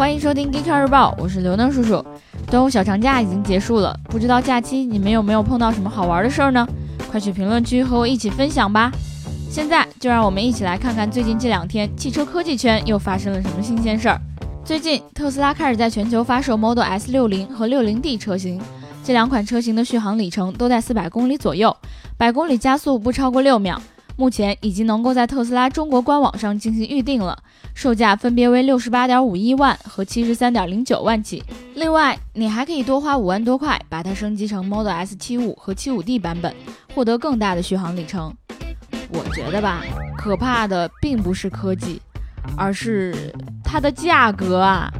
欢迎收听《g e e k 日报》，我是刘能叔叔。端午小长假已经结束了，不知道假期你们有没有碰到什么好玩的事儿呢？快去评论区和我一起分享吧！现在就让我们一起来看看最近这两天汽车科技圈又发生了什么新鲜事儿。最近，特斯拉开始在全球发售 Model S 六零和六零 D 车型，这两款车型的续航里程都在四百公里左右，百公里加速不超过六秒。目前已经能够在特斯拉中国官网上进行预定了，售价分别为六十八点五一万和七十三点零九万起。另外，你还可以多花五万多块把它升级成 Model S 七五和七五 D 版本，获得更大的续航里程。我觉得吧，可怕的并不是科技，而是它的价格啊！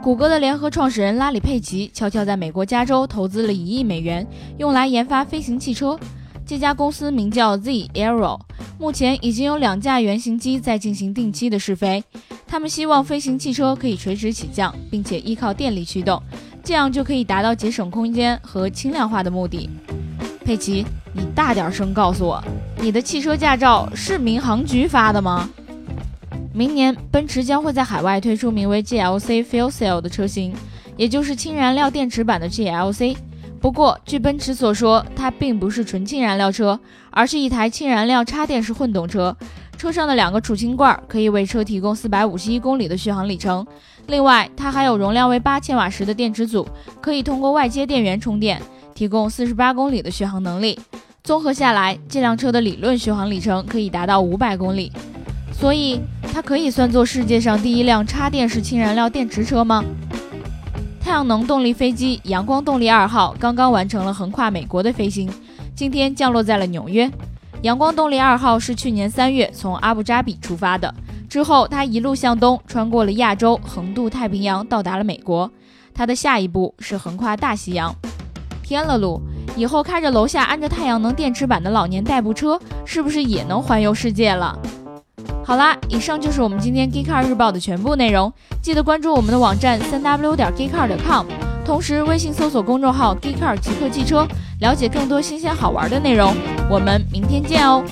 谷歌的联合创始人拉里·佩奇悄悄在美国加州投资了一亿美元，用来研发飞行汽车。这家公司名叫 Z Aero，目前已经有两架原型机在进行定期的试飞。他们希望飞行汽车可以垂直起降，并且依靠电力驱动，这样就可以达到节省空间和轻量化的目的。佩奇，你大点声告诉我，你的汽车驾照是民航局发的吗？明年，奔驰将会在海外推出名为 GLC Fuel Cell 的车型，也就是氢燃料电池版的 GLC。不过，据奔驰所说，它并不是纯氢燃料车，而是一台氢燃料插电式混动车。车上的两个储氢罐可以为车提供四百五十一公里的续航里程。另外，它还有容量为八千瓦时的电池组，可以通过外接电源充电，提供四十八公里的续航能力。综合下来，这辆车的理论续航里程可以达到五百公里。所以，它可以算作世界上第一辆插电式氢燃料电池车吗？太阳能动力飞机“阳光动力二号”刚刚完成了横跨美国的飞行，今天降落在了纽约。阳光动力二号是去年三月从阿布扎比出发的，之后它一路向东，穿过了亚洲，横渡太平洋，到达了美国。它的下一步是横跨大西洋。天了噜！以后开着楼下安着太阳能电池板的老年代步车，是不是也能环游世界了？好啦，以上就是我们今天 Geekcar 日报的全部内容。记得关注我们的网站三 w 点 geekcar 点 com，同时微信搜索公众号 Geekcar 极客汽车，了解更多新鲜好玩的内容。我们明天见哦！